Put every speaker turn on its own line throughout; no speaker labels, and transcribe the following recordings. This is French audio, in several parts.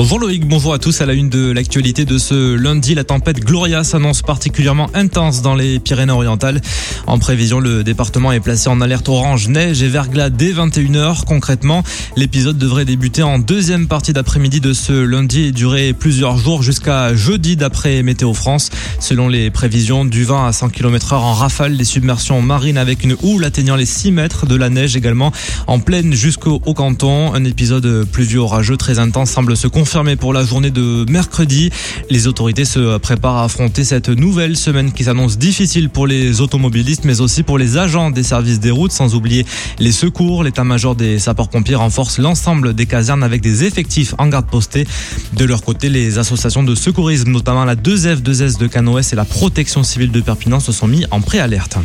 Bonjour Loïc, bonjour à tous. À la une de l'actualité de ce lundi, la tempête Gloria s'annonce particulièrement intense dans les Pyrénées-Orientales. En prévision, le département est placé en alerte orange, neige et verglas dès 21h. Concrètement, l'épisode devrait débuter en deuxième partie d'après-midi de ce lundi et durer plusieurs jours jusqu'à jeudi d'après Météo France. Selon les prévisions, du 20 à 100 km heure en rafale, les submersions marines avec une houle atteignant les 6 mètres de la neige également en pleine jusqu'au canton. Un épisode pluvieux orageux très intense semble se confirmer Fermé pour la journée de mercredi. Les autorités se préparent à affronter cette nouvelle semaine qui s'annonce difficile pour les automobilistes, mais aussi pour les agents des services des routes, sans oublier les secours. L'état-major des sapeurs-pompiers renforce l'ensemble des casernes avec des effectifs en garde postée. De leur côté, les associations de secourisme, notamment la 2F2S de Canoës et la protection civile de Perpignan, se sont mis en préalerte.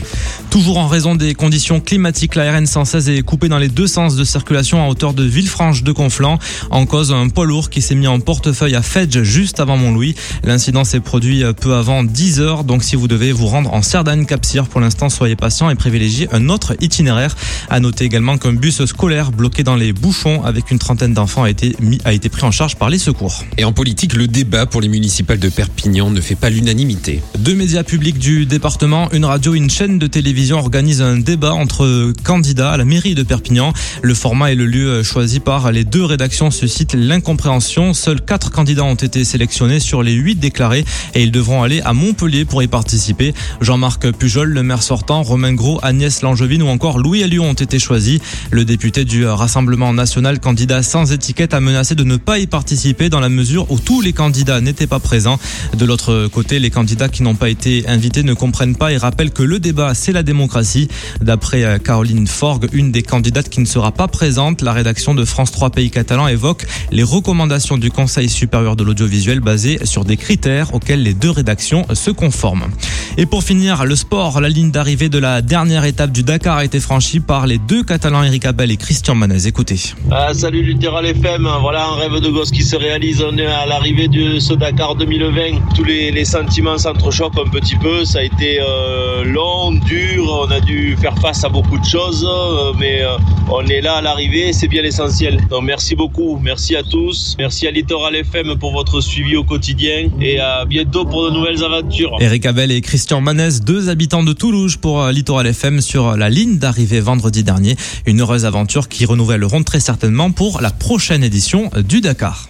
Toujours en raison des conditions climatiques, la RN 116 est coupée dans les deux sens de circulation à hauteur de Villefranche de Conflans. En cause, un poids lourd qui s'est mis en portefeuille à Fedge juste avant Montlouis. L'incident s'est produit peu avant 10 heures, donc si vous devez vous rendre en Cerdagne Capcir, pour l'instant soyez patient et privilégiez un autre itinéraire. À noter également qu'un bus scolaire bloqué dans les bouchons avec une trentaine d'enfants a été mis, a été pris en charge par les secours.
Et en politique, le débat pour les municipales de Perpignan ne fait pas l'unanimité.
Deux médias publics du département, une radio et une chaîne de télévision organisent un débat entre candidats à la mairie de Perpignan. Le format et le lieu choisi par les deux rédactions suscitent l'incompréhension Seuls quatre candidats ont été sélectionnés sur les huit déclarés et ils devront aller à Montpellier pour y participer. Jean-Marc Pujol, le maire sortant, Romain Gros, Agnès Langevin ou encore Louis Alliot ont été choisis. Le député du Rassemblement national, candidat sans étiquette, a menacé de ne pas y participer dans la mesure où tous les candidats n'étaient pas présents. De l'autre côté, les candidats qui n'ont pas été invités ne comprennent pas et rappellent que le débat, c'est la démocratie. D'après euh, Caroline Forgue, une des candidates qui ne sera pas présente, la rédaction de France 3 Pays Catalans évoque les recommandations du Conseil supérieur de l'audiovisuel basée sur des critères auxquels les deux rédactions se conforment. Et pour finir, le sport, la ligne d'arrivée de la dernière étape du Dakar a été franchie par les deux Catalans Eric Abel et Christian Manez. Écoutez.
Ah, salut Lutéral FM, voilà un rêve de gosse qui se réalise. On est à l'arrivée de ce Dakar 2020. Tous les, sentiments s'entrechoquent un petit peu. Ça a été euh, long, dur. On a dû faire face à beaucoup de choses, euh, mais euh, on est là à l'arrivée. C'est bien l'essentiel. Donc merci beaucoup, merci à tous, merci à Littoral FM pour votre suivi au quotidien et à bientôt pour de nouvelles aventures.
Eric Abel et Christian Manès, deux habitants de Toulouse pour euh, Littoral FM sur la ligne d'arrivée vendredi dernier. Une heureuse aventure qui renouvelleront très certainement pour la prochaine édition du Dakar.